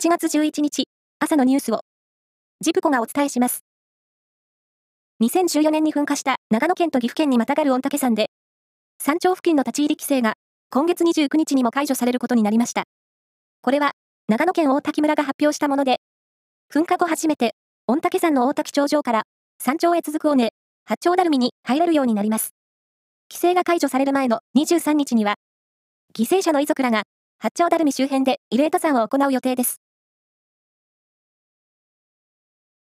7月11日、朝のニュースを、ジプコがお伝えします。2014年に噴火した長野県と岐阜県にまたがる御嶽山で、山頂付近の立ち入り規制が今月29日にも解除されることになりました。これは、長野県大滝村が発表したもので、噴火後初めて、御嶽山の大滝頂上から山頂へ続く尾根、八丁ダルミに入れるようになります。規制が解除される前の23日には、犠牲者の遺族らが八丁ダルミ周辺で慰霊登山を行う予定です。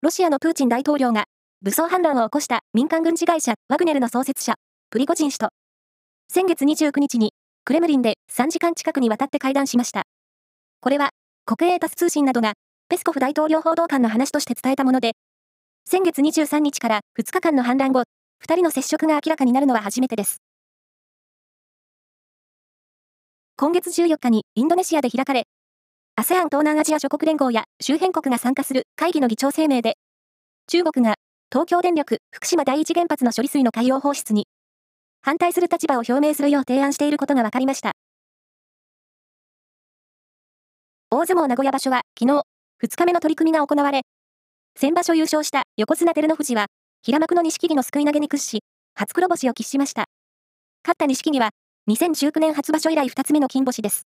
ロシアのプーチン大統領が武装反乱を起こした民間軍事会社ワグネルの創設者、プリゴジン氏と、先月29日にクレムリンで3時間近くにわたって会談しました。これは国営タス通信などがペスコフ大統領報道官の話として伝えたもので、先月23日から2日間の反乱後、2人の接触が明らかになるのは初めてです。今月14日にインドネシアで開かれ、ASEAN 東南アジア諸国連合や周辺国が参加する会議の議長声明で、中国が東京電力福島第一原発の処理水の海洋放出に反対する立場を表明するよう提案していることが分かりました。大相撲名古屋場所は昨日、2日目の取り組みが行われ、先場所優勝した横綱照ノ富士は、平幕の錦木の救い投げに屈し、初黒星を喫しました。勝った錦木は、2019年初場所以来2つ目の金星です。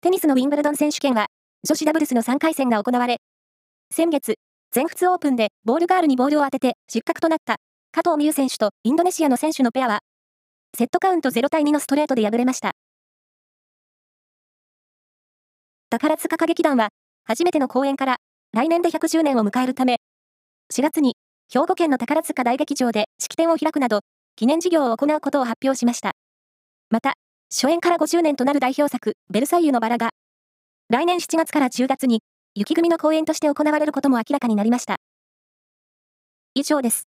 テニスのウィンブルドン選手権は、女子ダブルスの3回戦が行われ、先月、全仏オープンでボールガールにボールを当てて失格となった加藤美優選手とインドネシアの選手のペアは、セットカウント0対2のストレートで敗れました。宝塚歌劇団は、初めての公演から来年で110年を迎えるため、4月に兵庫県の宝塚大劇場で式典を開くなど、記念事業を行うことを発表しました。また、初演から50年となる代表作、ベルサイユのバラが、来年7月から10月に、雪組の公演として行われることも明らかになりました。以上です。